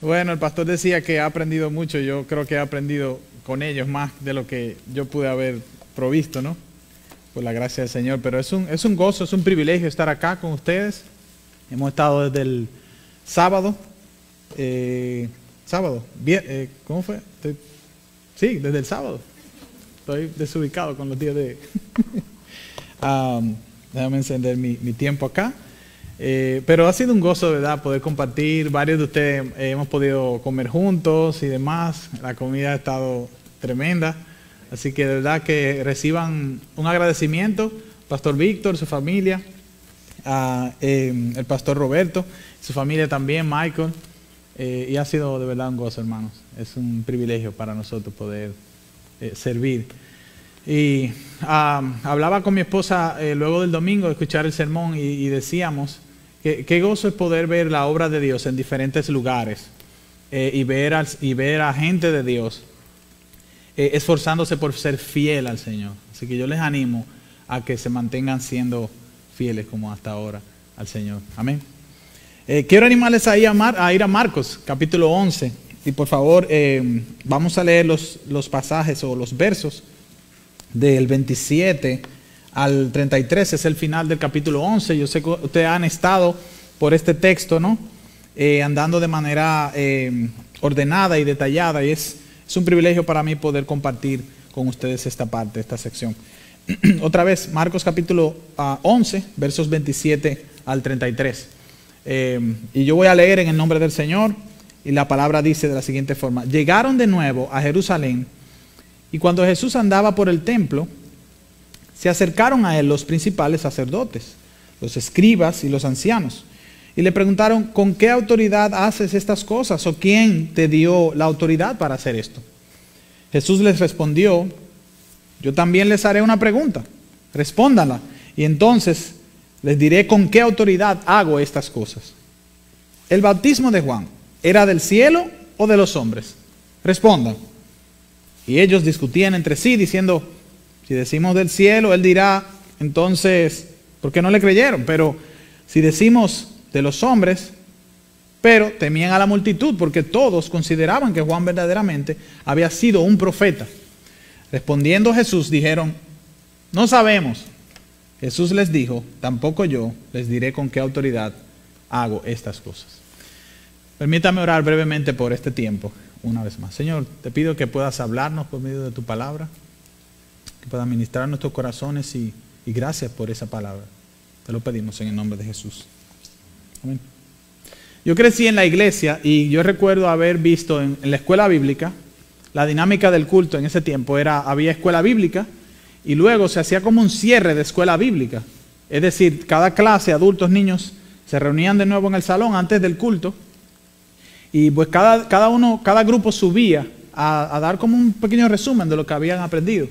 Bueno, el pastor decía que ha aprendido mucho, yo creo que ha aprendido con ellos más de lo que yo pude haber provisto, ¿no? Por la gracia del Señor, pero es un, es un gozo, es un privilegio estar acá con ustedes. Hemos estado desde el sábado, eh, sábado, bien, eh, ¿cómo fue? Sí, desde el sábado. Estoy desubicado con los días de... Am, déjame encender mi, mi tiempo acá. Eh, pero ha sido un gozo, ¿verdad?, poder compartir. Varios de ustedes eh, hemos podido comer juntos y demás. La comida ha estado tremenda. Así que de verdad que reciban un agradecimiento, Pastor Víctor, su familia, eh, el Pastor Roberto, su familia también, Michael. Eh, y ha sido de verdad un gozo, hermanos. Es un privilegio para nosotros poder servir. Y ah, hablaba con mi esposa luego del domingo de escuchar el sermón y decíamos qué gozo es poder ver la obra de Dios en diferentes lugares eh, y, ver a gente de Dios eh, esforzándose por ser fiel al Señor. Así que yo les animo a que se mantengan siendo fieles como hasta ahora al Señor. Amén. Eh, quiero animarles a ir a, ir a Marcos, capítulo 11. Y por favor, vamos a leer los, los pasajes o los versos del 27 al 33, es el final del capítulo 11. Yo sé que ustedes han estado por este texto, ¿no? Eh, andando de manera eh, ordenada y detallada, y es, un privilegio para mí poder compartir con ustedes esta parte, esta sección. Otra vez, Marcos capítulo ah, 11, versos 27 al 33. Eh, y yo voy a leer en el nombre del Señor, y la palabra dice de la siguiente forma: Llegaron de nuevo a Jerusalén. Y cuando Jesús andaba por el templo, se acercaron a él los principales sacerdotes, los escribas y los ancianos, y le preguntaron, ¿con qué autoridad haces estas cosas? ¿O quién te dio la autoridad para hacer esto? Jesús les respondió, yo también les haré una pregunta, respóndanla, y entonces les diré con qué autoridad hago estas cosas. ¿El bautismo de Juan era del cielo o de los hombres? Respondan. Y ellos discutían entre sí diciendo, si decimos del cielo, él dirá, entonces, ¿por qué no le creyeron? Pero si decimos de los hombres, pero temían a la multitud porque todos consideraban que Juan verdaderamente había sido un profeta. Respondiendo Jesús, dijeron, no sabemos. Jesús les dijo, tampoco yo les diré con qué autoridad hago estas cosas. Permítame orar brevemente por este tiempo, una vez más. Señor, te pido que puedas hablarnos por medio de tu palabra, que puedas ministrar nuestros corazones y, gracias por esa palabra. Te lo pedimos en el nombre de Jesús. Amén. Yo crecí en la iglesia y yo recuerdo haber visto en, la escuela bíblica, la dinámica del culto en ese tiempo era, había escuela bíblica y luego se hacía como un cierre de escuela bíblica. Es decir, cada clase, adultos, niños, se reunían de nuevo en el salón antes del culto y pues cada, cada uno, cada grupo subía a dar como un pequeño resumen de lo que habían aprendido.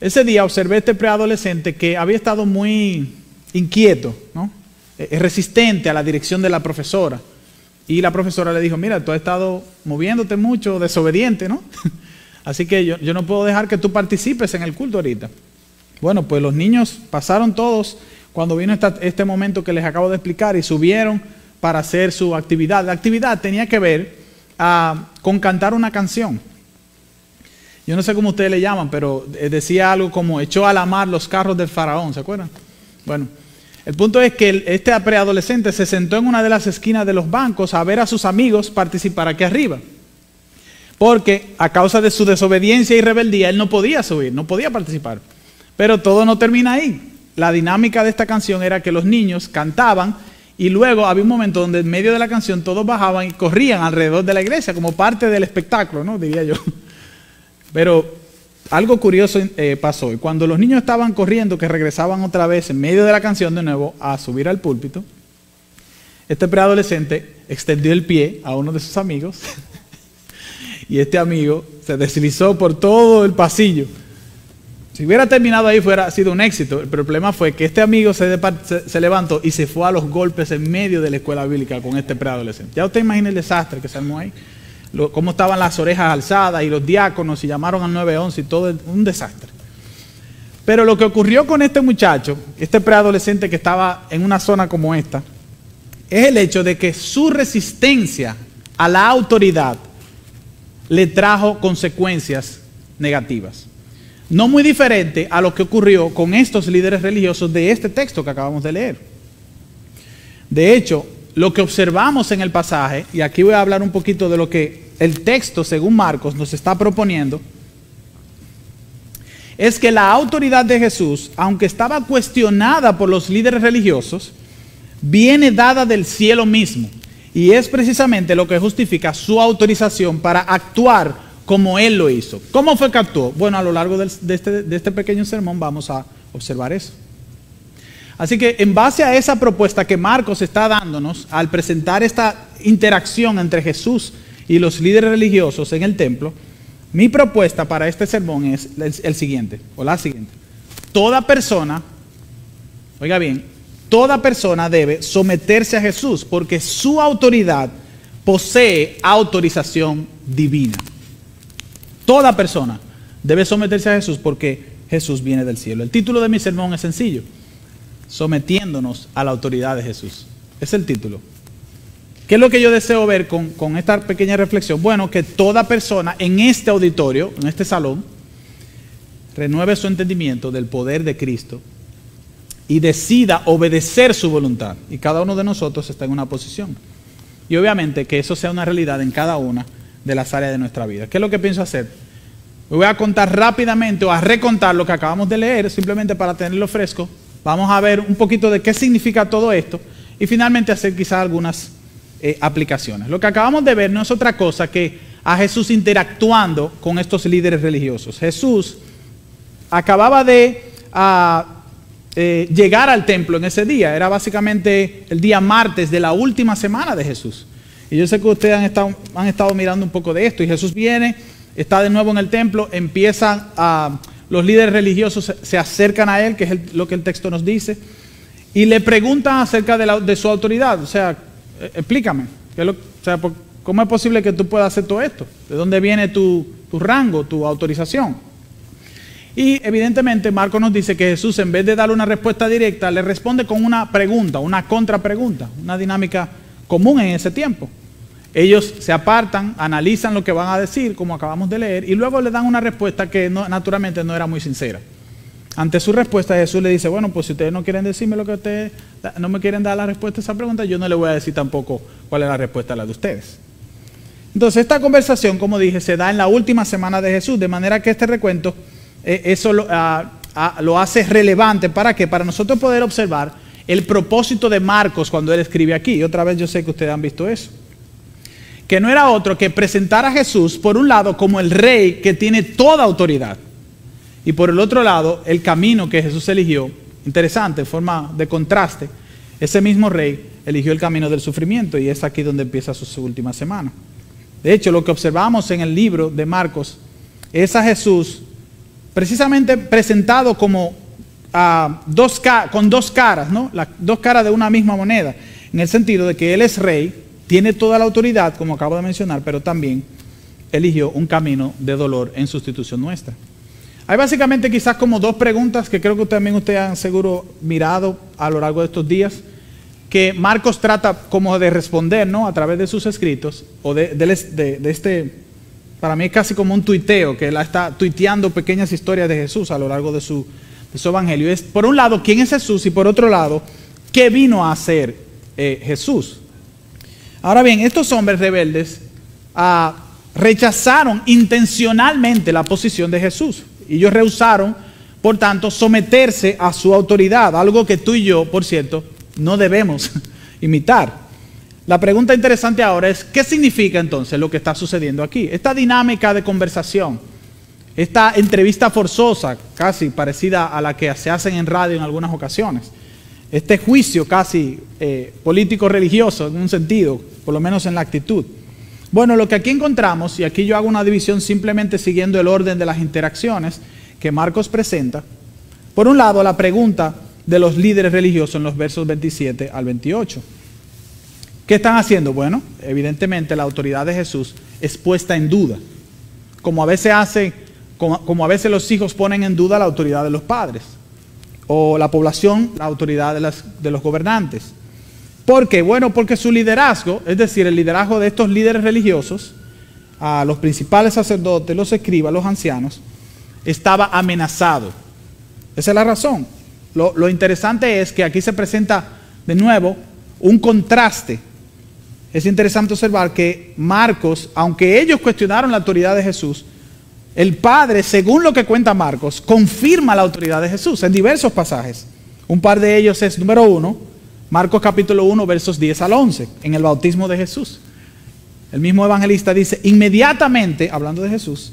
Ese día observé a este preadolescente que había estado muy inquieto, ¿no? Eh, resistente a la dirección de la profesora. Y la profesora le dijo, mira, tú has estado moviéndote mucho, desobediente, ¿no? Así que yo, yo no puedo dejar que tú participes en el culto ahorita. Bueno, pues los niños pasaron todos cuando vino este momento que les acabo de explicar y subieron para hacer su actividad. La actividad tenía que ver ah, con cantar una canción. Yo no sé cómo ustedes le llaman, pero eh, decía algo como echó a la mar los carros del faraón, ¿se acuerdan? Bueno, el punto es que este preadolescente se sentó en una de las esquinas de los bancos a ver a sus amigos participar aquí arriba. Porque a causa de su desobediencia y rebeldía él no podía subir, no podía participar. Pero todo no termina ahí. La dinámica de esta canción era que los niños cantaban y luego había un momento donde en medio de la canción todos bajaban y corrían alrededor de la iglesia como parte del espectáculo, ¿no? Diría yo. Pero algo curioso eh, pasó. Y cuando los niños estaban corriendo, que regresaban otra vez en medio de la canción de nuevo a subir al púlpito, este preadolescente extendió el pie a uno de sus amigos y este amigo se deslizó por todo el pasillo. Si hubiera terminado ahí fuera sido un éxito. El problema fue que este amigo se- se levantó y se fue a los golpes en medio de la escuela bíblica con este preadolescente. Ya usted imagina el desastre que se armó ahí. Lo- cómo estaban las orejas alzadas y los diáconos y llamaron al 911 y todo, un desastre. Pero lo que ocurrió con este muchacho, este preadolescente que estaba en una zona como esta, es el hecho de que su resistencia a la autoridad le trajo consecuencias negativas. No muy diferente a lo que ocurrió con estos líderes religiosos de este texto que acabamos de leer. De hecho, lo que observamos en el pasaje, y aquí voy a hablar un poquito de lo que el texto, según Marcos, nos está proponiendo, es que la autoridad de Jesús, aunque estaba cuestionada por los líderes religiosos, viene dada del cielo mismo. Y es precisamente lo que justifica su autorización para actuar como Él lo hizo. ¿Cómo fue que actuó? Bueno, a lo largo este, de este pequeño sermón vamos a observar eso. Así que en base a esa propuesta que Marcos está dándonos al presentar esta interacción entre Jesús y los líderes religiosos en el templo, mi propuesta para este sermón es el siguiente, o la siguiente. Toda persona, oiga bien, toda persona debe someterse a Jesús porque su autoridad posee autorización divina. Toda persona debe someterse a Jesús porque Jesús viene del cielo. El título de mi sermón es sencillo sometiéndonos a la autoridad de Jesús. Es el título. ¿Qué es lo que yo deseo ver con, esta pequeña reflexión? Bueno, que toda persona en este auditorio, en este salón, renueve su entendimiento del poder de Cristo y decida obedecer su voluntad. Y cada uno de nosotros está en una posición. Y obviamente que eso sea una realidad en cada una de las áreas de nuestra vida. ¿Qué es lo que pienso hacer? voy a contar rápidamente o a recontar lo que acabamos de leer, simplemente para tenerlo fresco, Vamos a ver un poquito de qué significa todo esto y finalmente hacer quizás algunas eh, aplicaciones. Lo que acabamos de ver no es otra cosa que a Jesús interactuando con estos líderes religiosos. Jesús acababa de ah, eh, llegar al templo en ese día, era básicamente el día martes de la última semana de Jesús. Y yo sé que ustedes han estado, han estado mirando un poco de esto y Jesús viene, está de nuevo en el templo, empieza a los líderes religiosos se acercan a él, que es lo que el texto nos dice, y le preguntan acerca de, su autoridad. O sea, eh, explícame, ¿cómo es posible que tú puedas hacer todo esto? ¿De dónde viene tu, rango, tu autorización? Y evidentemente Marco nos dice que Jesús en vez de darle una respuesta directa, le responde con una pregunta, una contrapregunta, una dinámica común en ese tiempo. Ellos se apartan, analizan lo que van a decir, como acabamos de leer, y luego le dan una respuesta que naturalmente no era muy sincera. Ante su respuesta, Jesús le dice, bueno, pues si ustedes no quieren decirme lo que ustedes, no me quieren dar la respuesta a esa pregunta, yo no le voy a decir tampoco cuál es la respuesta a la de ustedes. Entonces, esta conversación, como dije, se da en la última semana de Jesús, de manera que este recuento, eh, eso lo, ah, ah, lo hace relevante. ¿Para qué? Para nosotros poder observar el propósito de Marcos cuando él escribe aquí. Y otra vez yo sé que ustedes han visto eso que no era otro que presentar a Jesús, por un lado, como el rey que tiene toda autoridad, y por el otro lado, el camino que Jesús eligió, interesante, en forma de contraste, ese mismo rey eligió el camino del sufrimiento y es aquí donde empieza su, última semana. De hecho, lo que observamos en el libro de Marcos es a Jesús precisamente presentado como ah, dos, con dos caras, ¿no? Las dos caras de una misma moneda, en el sentido de que Él es rey, tiene toda la autoridad, como acabo de mencionar, pero también eligió un camino de dolor en sustitución nuestra. Hay básicamente quizás como dos preguntas que creo que también ustedes han seguro mirado a lo largo de estos días, que Marcos trata como de responder, ¿no? A través de sus escritos, o de, este, para mí es casi como un tuiteo, que él está tuiteando pequeñas historias de Jesús a lo largo de su, su evangelio. Es, por un lado, ¿quién es Jesús? Y por otro lado, ¿qué vino a hacer eh, Jesús? Ahora bien, estos hombres rebeldes ah, rechazaron intencionalmente la posición de Jesús. Ellos rehusaron, por tanto, someterse a su autoridad, algo que tú y yo, por cierto, no debemos imitar. La pregunta interesante ahora es, ¿qué significa entonces lo que está sucediendo aquí? Esta dinámica de conversación, esta entrevista forzosa, casi parecida a la que se hacen en radio en algunas ocasiones, este juicio casi eh, político-religioso en un sentido, por lo menos en la actitud. Bueno, lo que aquí encontramos, y aquí yo hago una división simplemente siguiendo el orden de las interacciones que Marcos presenta, por un lado la pregunta de los líderes religiosos en los versos 27 al 28. ¿Qué están haciendo? Bueno, evidentemente la autoridad de Jesús es puesta en duda, como a veces hace, como a veces los hijos ponen en duda la autoridad de los padres o la población, la autoridad de, los gobernantes. ¿Por qué? Bueno, porque su liderazgo, es decir, el liderazgo de estos líderes religiosos, a los principales sacerdotes, los escribas, los ancianos, estaba amenazado. Esa es la razón. Lo, lo interesante es que aquí se presenta de nuevo un contraste. Es interesante observar que Marcos, aunque ellos cuestionaron la autoridad de Jesús, el Padre, según lo que cuenta Marcos, confirma la autoridad de Jesús en diversos pasajes. Un par de ellos es, número uno, Marcos capítulo 1, versos 10 al 11, en el bautismo de Jesús. El mismo evangelista dice, inmediatamente, hablando de Jesús,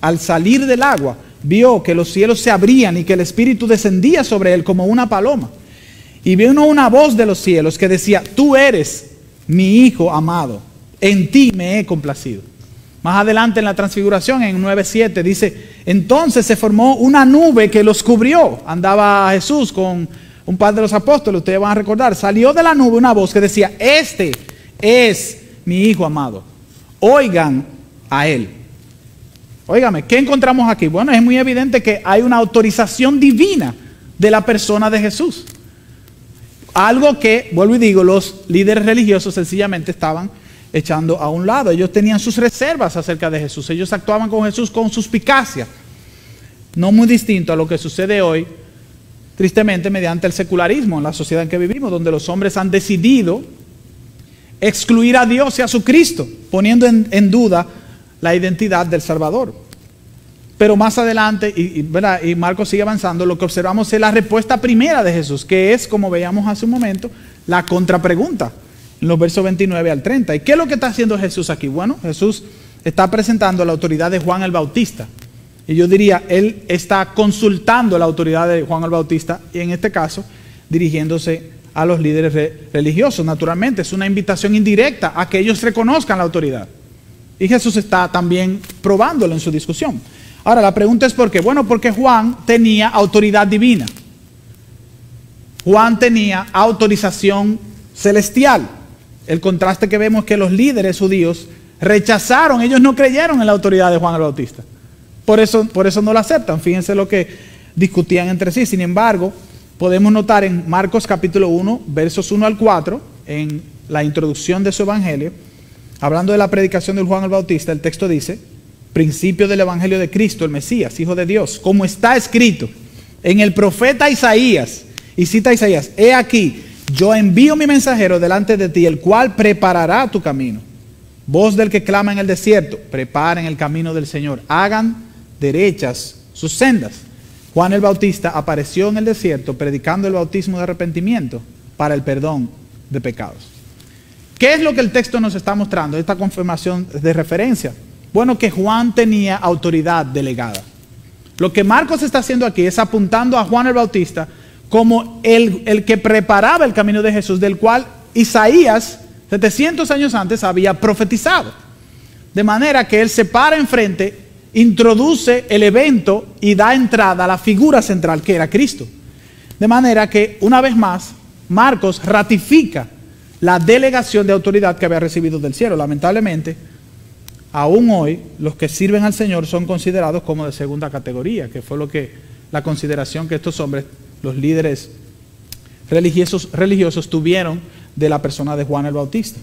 al salir del agua, vio que los cielos se abrían y que el Espíritu descendía sobre él como una paloma. Y vino una voz de los cielos que decía, tú eres mi Hijo amado, en ti me he complacido. Más adelante en la transfiguración, en 9.7, dice, entonces se formó una nube que los cubrió. Andaba Jesús con un par de los apóstoles, ustedes van a recordar. Salió de la nube una voz que decía, este es mi Hijo amado. Oigan a él. Óigame, ¿qué encontramos aquí? Bueno, es muy evidente que hay una autorización divina de la persona de Jesús. Algo que, vuelvo y digo, los líderes religiosos sencillamente estaban echando a un lado. Ellos tenían sus reservas acerca de Jesús. Ellos actuaban con Jesús con suspicacia. No muy distinto a lo que sucede hoy, tristemente, mediante el secularismo en la sociedad en que vivimos, donde los hombres han decidido excluir a Dios y a su Cristo, poniendo en, duda la identidad del Salvador. Pero más adelante, y, y Marcos sigue avanzando, lo que observamos es la respuesta primera de Jesús, que es, como veíamos hace un momento, la contrapregunta en los versos 29 al 30. ¿Y qué es lo que está haciendo Jesús aquí? Bueno, Jesús está presentando la autoridad de Juan el Bautista. Y yo diría, él está consultando la autoridad de Juan el Bautista y en este caso dirigiéndose a los líderes religiosos. Naturalmente, es una invitación indirecta a que ellos reconozcan la autoridad. Y Jesús está también probándolo en su discusión. Ahora, la pregunta es por qué. Bueno, porque Juan tenía autoridad divina. Juan tenía autorización celestial. El contraste que vemos es que los líderes judíos rechazaron, ellos no creyeron en la autoridad de Juan el Bautista. Por eso, por eso no la aceptan. Fíjense lo que discutían entre sí. Sin embargo, podemos notar en Marcos capítulo 1, versos 1 al 4, en la introducción de su evangelio, hablando de la predicación de Juan el Bautista, el texto dice, principio del evangelio de Cristo, el Mesías, Hijo de Dios, como está escrito en el profeta Isaías, y cita Isaías, he aquí, yo envío mi mensajero delante de ti, el cual preparará tu camino. Voz del que clama en el desierto, preparen el camino del Señor, hagan derechas sus sendas. Juan el Bautista apareció en el desierto predicando el bautismo de arrepentimiento para el perdón de pecados. ¿Qué es lo que el texto nos está mostrando? Esta confirmación de referencia. Bueno, que Juan tenía autoridad delegada. Lo que Marcos está haciendo aquí es apuntando a Juan el Bautista como el, que preparaba el camino de Jesús, del cual Isaías, 700 años antes, había profetizado. De manera que él se para enfrente, introduce el evento y da entrada a la figura central que era Cristo. De manera que, una vez más, Marcos ratifica la delegación de autoridad que había recibido del cielo. Lamentablemente, aún hoy los que sirven al Señor son considerados como de segunda categoría, que fue lo que la consideración que estos hombres los líderes religiosos, religiosos tuvieron de la persona de Juan el Bautista.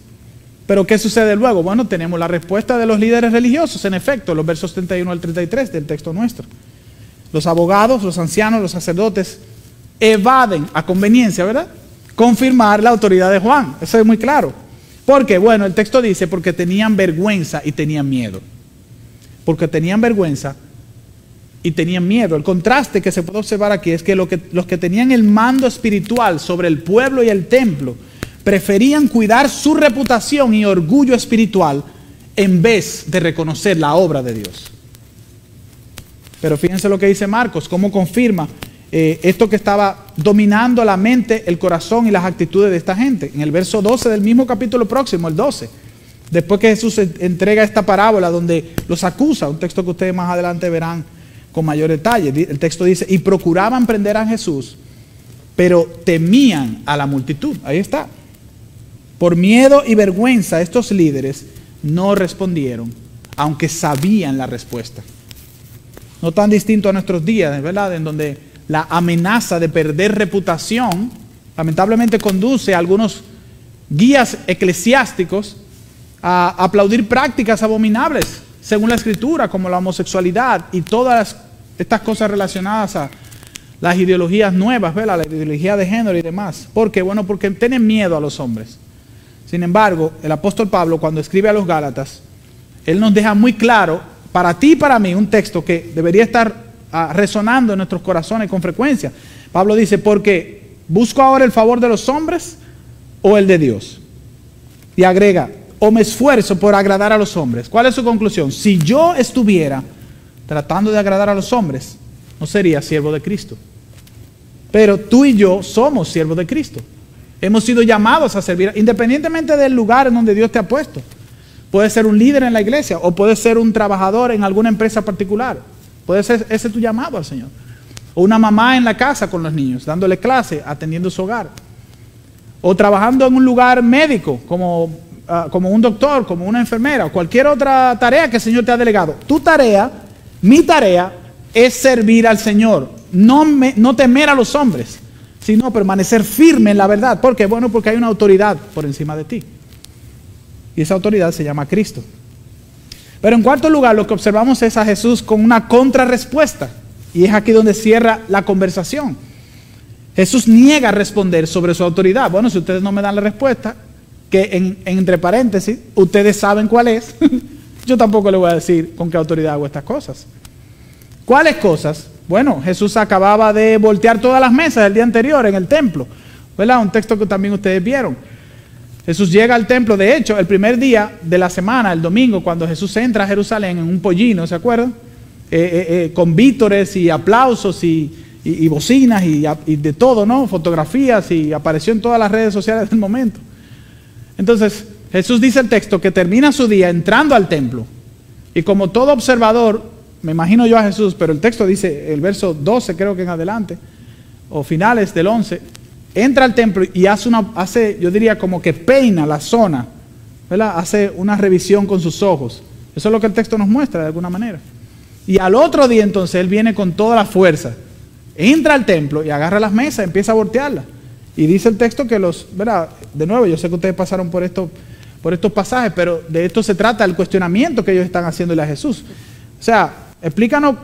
Pero ¿qué sucede luego? Bueno, tenemos la respuesta de los líderes religiosos, en efecto, los versos 31 al 33 del texto nuestro. Los abogados, los ancianos, los sacerdotes evaden a conveniencia, ¿verdad? Confirmar la autoridad de Juan. Eso es muy claro. Porque, bueno, el texto dice, porque tenían vergüenza y tenían miedo. Porque tenían vergüenza y tenían miedo. El contraste que se puede observar aquí es que, los que tenían el mando espiritual sobre el pueblo y el templo preferían cuidar su reputación y orgullo espiritual en vez de reconocer la obra de Dios. Pero fíjense lo que dice Marcos, cómo confirma eh, esto que estaba dominando la mente, el corazón y las actitudes de esta gente. En el verso 12 del mismo capítulo próximo, el 12, después que Jesús entrega esta parábola donde los acusa, un texto que ustedes más adelante verán con mayor detalle. El texto dice, y procuraban prender a Jesús, pero temían a la multitud. Ahí está. Por miedo y vergüenza estos líderes no respondieron, aunque sabían la respuesta. No tan distinto a nuestros días, ¿verdad? En donde la amenaza de perder reputación lamentablemente conduce a algunos guías eclesiásticos a aplaudir prácticas abominables, según la escritura, como la homosexualidad y todas estas cosas relacionadas a las ideologías nuevas, ¿verdad? la ideología de género y demás. ¿Por qué? Bueno, porque tienen miedo a los hombres. Sin embargo, el apóstol Pablo, cuando escribe a los Gálatas, él nos deja muy claro, para ti y para mí, un texto que debería estar ah, resonando en nuestros corazones con frecuencia. Pablo dice, porque busco ahora el favor de los hombres o el de Dios. Y agrega, o me esfuerzo por agradar a los hombres. ¿Cuál es su conclusión? Si yo estuviera tratando de agradar a los hombres, no sería siervo de Cristo. Pero tú y yo somos siervos de Cristo. Hemos sido llamados a servir, independientemente del lugar en donde Dios te ha puesto. Puede ser un líder en la iglesia o puede ser un trabajador en alguna empresa particular. Puede ser ese tu llamado al Señor. O una mamá en la casa con los niños, dándole clase, atendiendo su hogar. O trabajando en un lugar médico, como, ah, como un doctor, como una enfermera, o cualquier otra tarea que el Señor te ha delegado. Tu tarea, mi tarea, es servir al Señor, no, temer a los hombres, sino permanecer firme en la verdad. ¿Por qué? Bueno, porque hay una autoridad por encima de ti. Y esa autoridad se llama Cristo. Pero en cuarto lugar, lo que observamos es a Jesús con una contrarrespuesta. Y es aquí donde cierra la conversación. Jesús niega responder sobre su autoridad. Bueno, si ustedes no me dan la respuesta, que en, entre paréntesis, ustedes saben cuál es, yo tampoco le voy a decir con qué autoridad hago estas cosas. ¿Cuáles cosas? Bueno, Jesús acababa de voltear todas las mesas del día anterior en el templo. ¿Verdad? Un texto que también ustedes vieron. Jesús llega al templo, de hecho, el primer día de la semana, el domingo, cuando Jesús entra a Jerusalén en un pollino, ¿se acuerdan? Eh, eh, eh, con vítores y aplausos y, bocinas y, y, de todo, ¿no? Fotografías y apareció en todas las redes sociales del momento. Entonces, Jesús dice el texto que termina su día entrando al templo. Y como todo observador me imagino yo a Jesús, pero el texto dice, el verso 12 creo que en adelante, o finales del 11, entra al templo y hace una, hace, yo diría como que peina la zona, ¿verdad? Hace una revisión con sus ojos. Eso es lo que el texto nos muestra de alguna manera. Y al otro día entonces él viene con toda la fuerza, entra al templo y agarra las mesas, empieza a voltearlas. Y dice el texto que los, ¿verdad? De nuevo, yo sé que ustedes pasaron por, por estos pasajes, pero de esto se trata el cuestionamiento que ellos están haciéndole a Jesús. O sea, Explícanos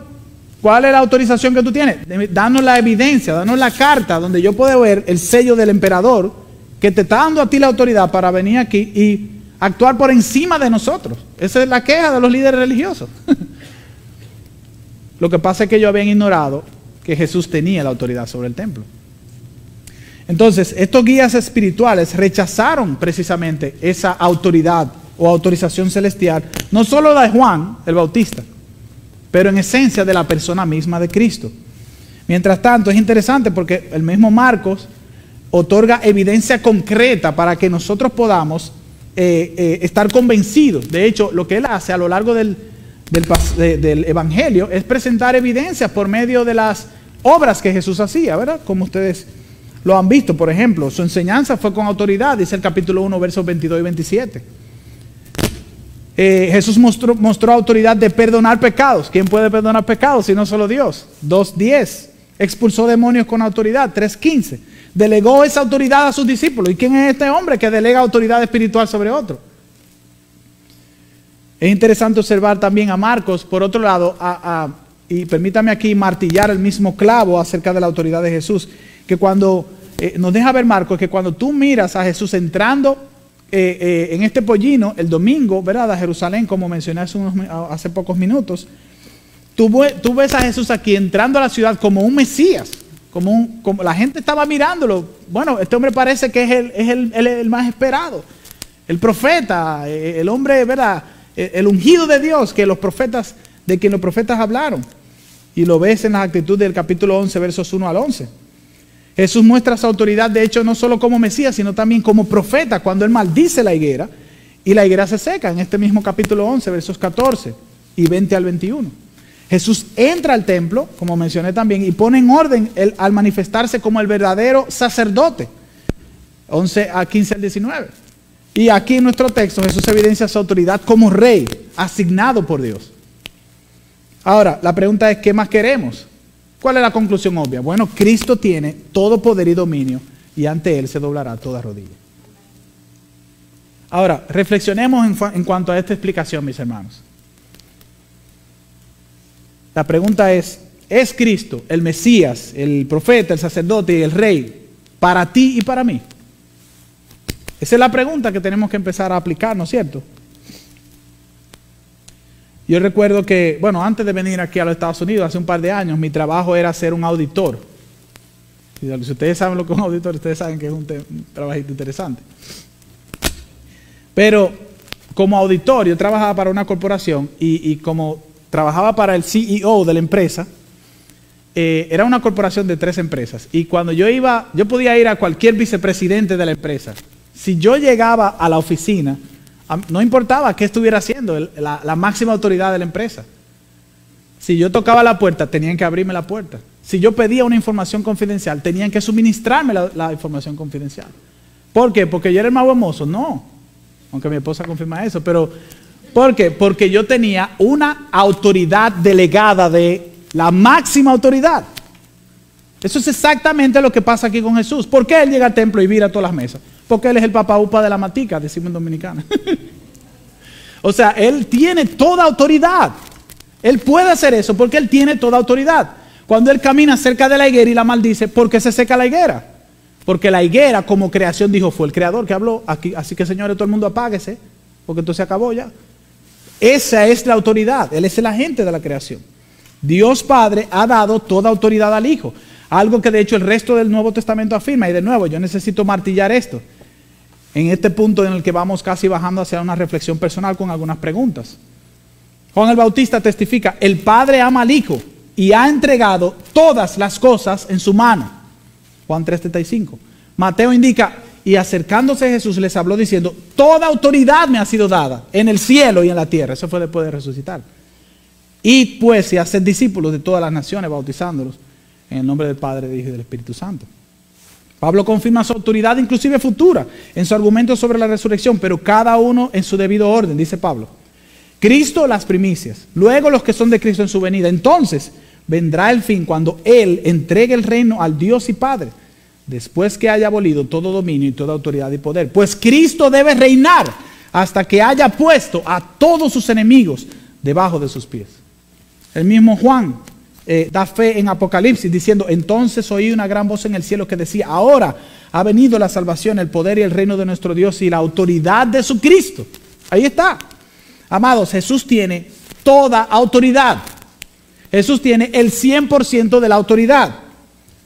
cuál es la autorización que tú tienes. Danos la evidencia, danos la carta donde yo puedo ver el sello del emperador que te está dando a ti la autoridad para venir aquí y actuar por encima de nosotros. Esa es la queja de los líderes religiosos. Lo que pasa es que ellos habían ignorado que Jesús tenía la autoridad sobre el templo. Entonces, estos guías espirituales rechazaron precisamente esa autoridad o autorización celestial, no solo de Juan el Bautista, pero en esencia de la persona misma de Cristo. Mientras tanto, es interesante porque el mismo Marcos otorga evidencia concreta para que nosotros podamos eh, eh, estar convencidos. De hecho, lo que él hace a lo largo del, del, Evangelio es presentar evidencias por medio de las obras que Jesús hacía, ¿verdad? Como ustedes lo han visto, por ejemplo, su enseñanza fue con autoridad, dice el capítulo 1, versos 22 y 27. Eh, Jesús mostró, mostró, autoridad de perdonar pecados. ¿Quién puede perdonar pecados si no solo Dios? 2.10. Expulsó demonios con autoridad. 3.15. Delegó esa autoridad a sus discípulos. ¿Y quién es este hombre que delega autoridad espiritual sobre otro? Es interesante observar también a Marcos, por otro lado, y permítame aquí martillar el mismo clavo acerca de la autoridad de Jesús, que cuando eh, nos deja ver Marcos, que cuando tú miras a Jesús entrando eh, eh, en este pollino, el domingo, ¿verdad? A Jerusalén, como mencioné hace, hace pocos minutos, tú, ves a Jesús aquí entrando a la ciudad como un Mesías, como, un, como la gente estaba mirándolo. Bueno, este hombre parece que es el, es el, el, más esperado, el profeta, el hombre, ¿verdad? El ungido de Dios, que los profetas, de quien los profetas hablaron. Y lo ves en la actitud del capítulo 11, versos 1 al 11. Jesús muestra su autoridad, de hecho, no solo como Mesías, sino también como profeta, cuando él maldice la higuera y la higuera se seca, en este mismo capítulo 11, versos 14 y 20 al 21. Jesús entra al templo, como mencioné también, y pone en orden al manifestarse como el verdadero sacerdote. 11 a 15 al 19. Y aquí en nuestro texto Jesús evidencia su autoridad como rey, asignado por Dios. Ahora, la pregunta es, ¿qué más queremos? ¿Cuál es la conclusión obvia? Bueno, Cristo tiene todo poder y dominio y ante Él se doblará toda rodilla. Ahora, reflexionemos en, en cuanto a esta explicación, mis hermanos. La pregunta es, ¿es Cristo el Mesías, el profeta, el sacerdote y el rey para ti y para mí? Esa es la pregunta que tenemos que empezar a aplicar, ¿no es cierto? Yo recuerdo que, bueno, antes de venir aquí a los Estados Unidos, hace un par de años, mi trabajo era ser un auditor. Si ustedes saben lo que es un auditor, ustedes saben que es un, trabajito interesante. Pero como auditor, yo trabajaba para una corporación y, como trabajaba para el CEO de la empresa, eh, era una corporación de tres empresas. Y cuando yo iba, yo podía ir a cualquier vicepresidente de la empresa. Si yo llegaba a la oficina, no importaba qué estuviera haciendo, la, máxima autoridad de la empresa. Si yo tocaba la puerta, tenían que abrirme la puerta. Si yo pedía una información confidencial, tenían que suministrarme la, información confidencial. ¿Por qué? ¿Porque yo era el más famoso? No. Aunque mi esposa confirma eso. Pero, ¿por qué? Porque yo tenía una autoridad delegada de la máxima autoridad. Eso es exactamente lo que pasa aquí con Jesús. ¿Por qué Él llega al templo y vira todas las mesas? Porque Él es el papá upa de la matica, decimos en dominicana. o sea, Él tiene toda autoridad. Él puede hacer eso porque Él tiene toda autoridad. Cuando Él camina cerca de la higuera y la maldice, ¿por qué se seca la higuera? Porque la higuera como creación dijo, fue el creador que habló, aquí, así que señores, todo el mundo apáguese, porque entonces acabó ya. Esa es la autoridad, Él es el agente de la creación. Dios Padre ha dado toda autoridad al Hijo. Algo que de hecho el resto del Nuevo Testamento afirma. Y de nuevo, yo necesito martillar esto en este punto en el que vamos casi bajando hacia una reflexión personal con algunas preguntas. Juan el Bautista testifica, el Padre ama al Hijo y ha entregado todas las cosas en su mano. Juan 3:35. Mateo indica, y acercándose a Jesús les habló diciendo, toda autoridad me ha sido dada en el cielo y en la tierra. Eso fue después de resucitar. Y pues y hacer discípulos de todas las naciones, bautizándolos en el nombre del Padre, del Hijo y del Espíritu Santo. Pablo confirma su autoridad inclusive futura en su argumento sobre la resurrección, pero cada uno en su debido orden, dice Pablo. Cristo las primicias, luego los que son de Cristo en su venida. Entonces vendrá el fin cuando Él entregue el reino al Dios y Padre, después que haya abolido todo dominio y toda autoridad y poder. Pues Cristo debe reinar hasta que haya puesto a todos sus enemigos debajo de sus pies. El mismo Juan eh, da fe en Apocalipsis diciendo, entonces oí una gran voz en el cielo que decía, ahora ha venido la salvación, el poder y el reino de nuestro Dios y la autoridad de su Cristo. Ahí está. Amados, Jesús tiene toda autoridad. Jesús tiene el 100% de la autoridad.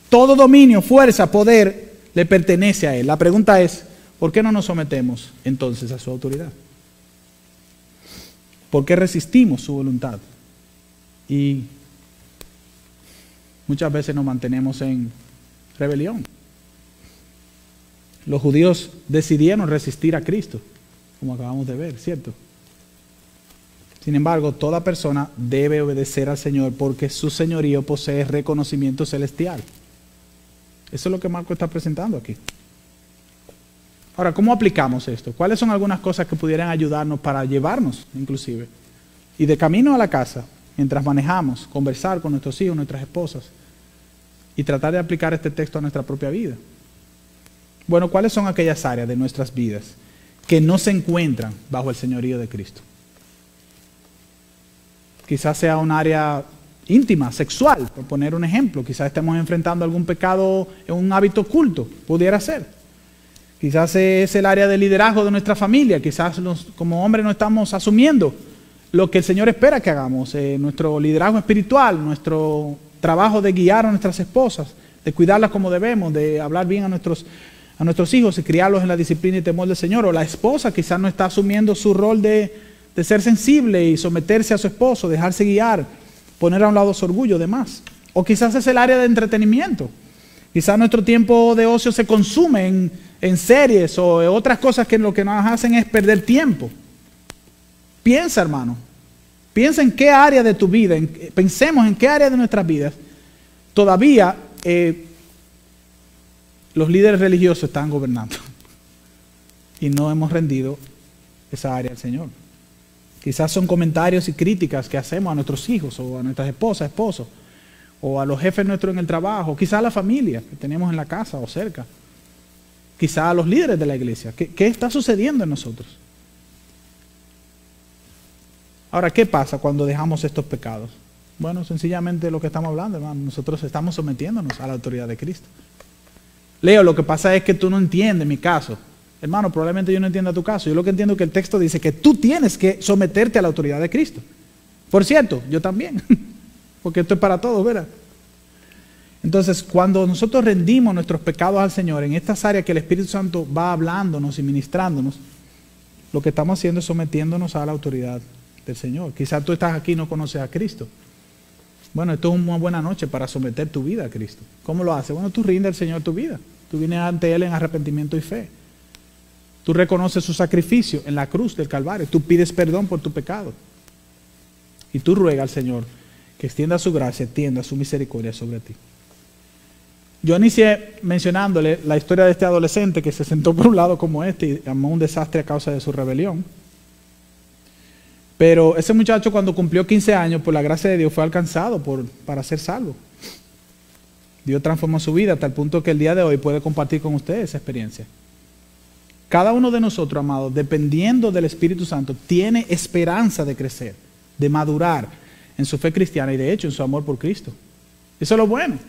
Todo dominio, fuerza, poder le pertenece a Él. La pregunta es, ¿por qué no nos sometemos entonces a su autoridad? ¿Por qué resistimos su voluntad? Y muchas veces nos mantenemos en rebelión. Los judíos decidieron resistir a Cristo, como acabamos de ver, ¿cierto? Sin embargo, toda persona debe obedecer al Señor porque su señorío posee reconocimiento celestial. Eso es lo que Marco está presentando aquí. Ahora, ¿cómo aplicamos esto? ¿Cuáles son algunas cosas que pudieran ayudarnos para llevarnos, inclusive? Y de camino a la casa, mientras manejamos, conversar con nuestros hijos, nuestras esposas, y tratar de aplicar este texto a nuestra propia vida. Bueno, ¿cuáles son aquellas áreas de nuestras vidas que no se encuentran bajo el señorío de Cristo? Quizás sea un área íntima, sexual, por poner un ejemplo. Quizás estemos enfrentando algún pecado en un hábito oculto, pudiera ser. Quizás es el área de liderazgo de nuestra familia. Quizás como hombres no estamos asumiendo lo que el Señor espera que hagamos. Eh, nuestro liderazgo espiritual, nuestro trabajo de guiar a nuestras esposas, de cuidarlas como debemos, de hablar bien a nuestros, a nuestros hijos y criarlos en la disciplina y temor del Señor. O la esposa quizás no está asumiendo su rol de, de ser sensible y someterse a su esposo, dejarse guiar, poner a un lado su orgullo, demás. O quizás es el área de entretenimiento. Quizás nuestro tiempo de ocio se consume en, en series o otras cosas que lo que nos hacen es perder tiempo. Piensa, hermano, Piensa en qué área de tu vida, pensemos en qué área de nuestras vidas todavía eh, los líderes religiosos están gobernando y no hemos rendido esa área al Señor. Quizás son comentarios y críticas que hacemos a nuestros hijos o a nuestras esposas, esposos, o a los jefes nuestros en el trabajo, quizás a la familia que tenemos en la casa o cerca. quizá a los líderes de la iglesia. ¿Qué, qué está sucediendo en nosotros? Ahora, ¿qué pasa cuando dejamos estos pecados? Bueno, sencillamente lo que estamos hablando, hermano. Nosotros estamos sometiéndonos a la autoridad de Cristo. Leo, lo que pasa es que tú no entiendes mi caso. Hermano, probablemente yo no entienda tu caso. Yo lo que entiendo es que el texto dice que tú tienes que someterte a la autoridad de Cristo. Por cierto, yo también. Porque esto es para todos, ¿verdad? Entonces, cuando nosotros rendimos nuestros pecados al Señor en estas áreas que el Espíritu Santo va hablándonos y ministrándonos, lo que estamos haciendo es sometiéndonos a la autoridad del Señor. Quizás tú estás aquí y no conoces a Cristo. Bueno, esto es una buena noche para someter tu vida a Cristo. ¿Cómo lo haces? Bueno, tú rindes al Señor tu vida. Tú vienes ante Él en arrepentimiento y fe. Tú reconoces su sacrificio en la cruz del Calvario. Tú pides perdón por tu pecado. Y tú ruegas al Señor que extienda su gracia, extienda su misericordia sobre ti. Yo inicié mencionándole la historia de este adolescente que se sentó por un lado como este y llamó un desastre a causa de su rebelión. Pero ese muchacho cuando cumplió 15 años, por la gracia de Dios, fue alcanzado por, para ser salvo. Dios transformó su vida hasta el punto que el día de hoy puede compartir con ustedes esa experiencia. Cada uno de nosotros, amados, dependiendo del Espíritu Santo, tiene esperanza de crecer, de madurar en su fe cristiana y de hecho en su amor por Cristo. Eso es lo bueno.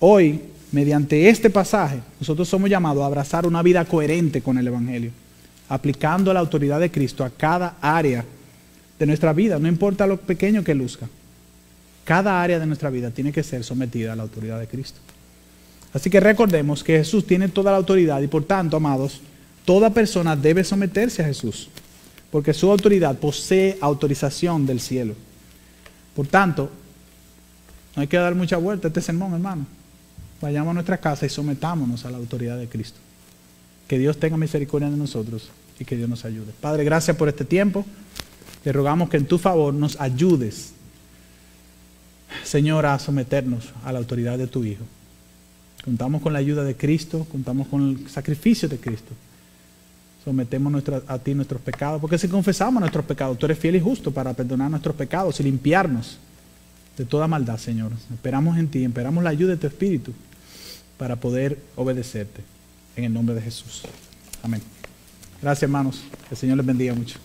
Hoy, mediante este pasaje, nosotros somos llamados a abrazar una vida coherente con el Evangelio, aplicando la autoridad de Cristo a cada área de nuestra vida, no importa lo pequeño que luzca. Cada área de nuestra vida tiene que ser sometida a la autoridad de Cristo. Así que recordemos que Jesús tiene toda la autoridad y por tanto, amados, toda persona debe someterse a Jesús, porque su autoridad posee autorización del cielo. Por tanto, no hay que dar mucha vuelta a este sermón, hermano. Vayamos a nuestra casa y sometámonos a la autoridad de Cristo. Que Dios tenga misericordia de nosotros y que Dios nos ayude. Padre, gracias por este tiempo. Te rogamos que en tu favor nos ayudes, Señor, a someternos a la autoridad de tu Hijo. Contamos con la ayuda de Cristo, contamos con el sacrificio de Cristo. Sometemos a ti nuestros pecados, porque si confesamos nuestros pecados, tú eres fiel y justo para perdonar nuestros pecados y limpiarnos de toda maldad, Señor. Esperamos en ti, esperamos la ayuda de tu Espíritu para poder obedecerte. En el nombre de Jesús. Amén. Gracias, hermanos. Que el Señor les bendiga mucho.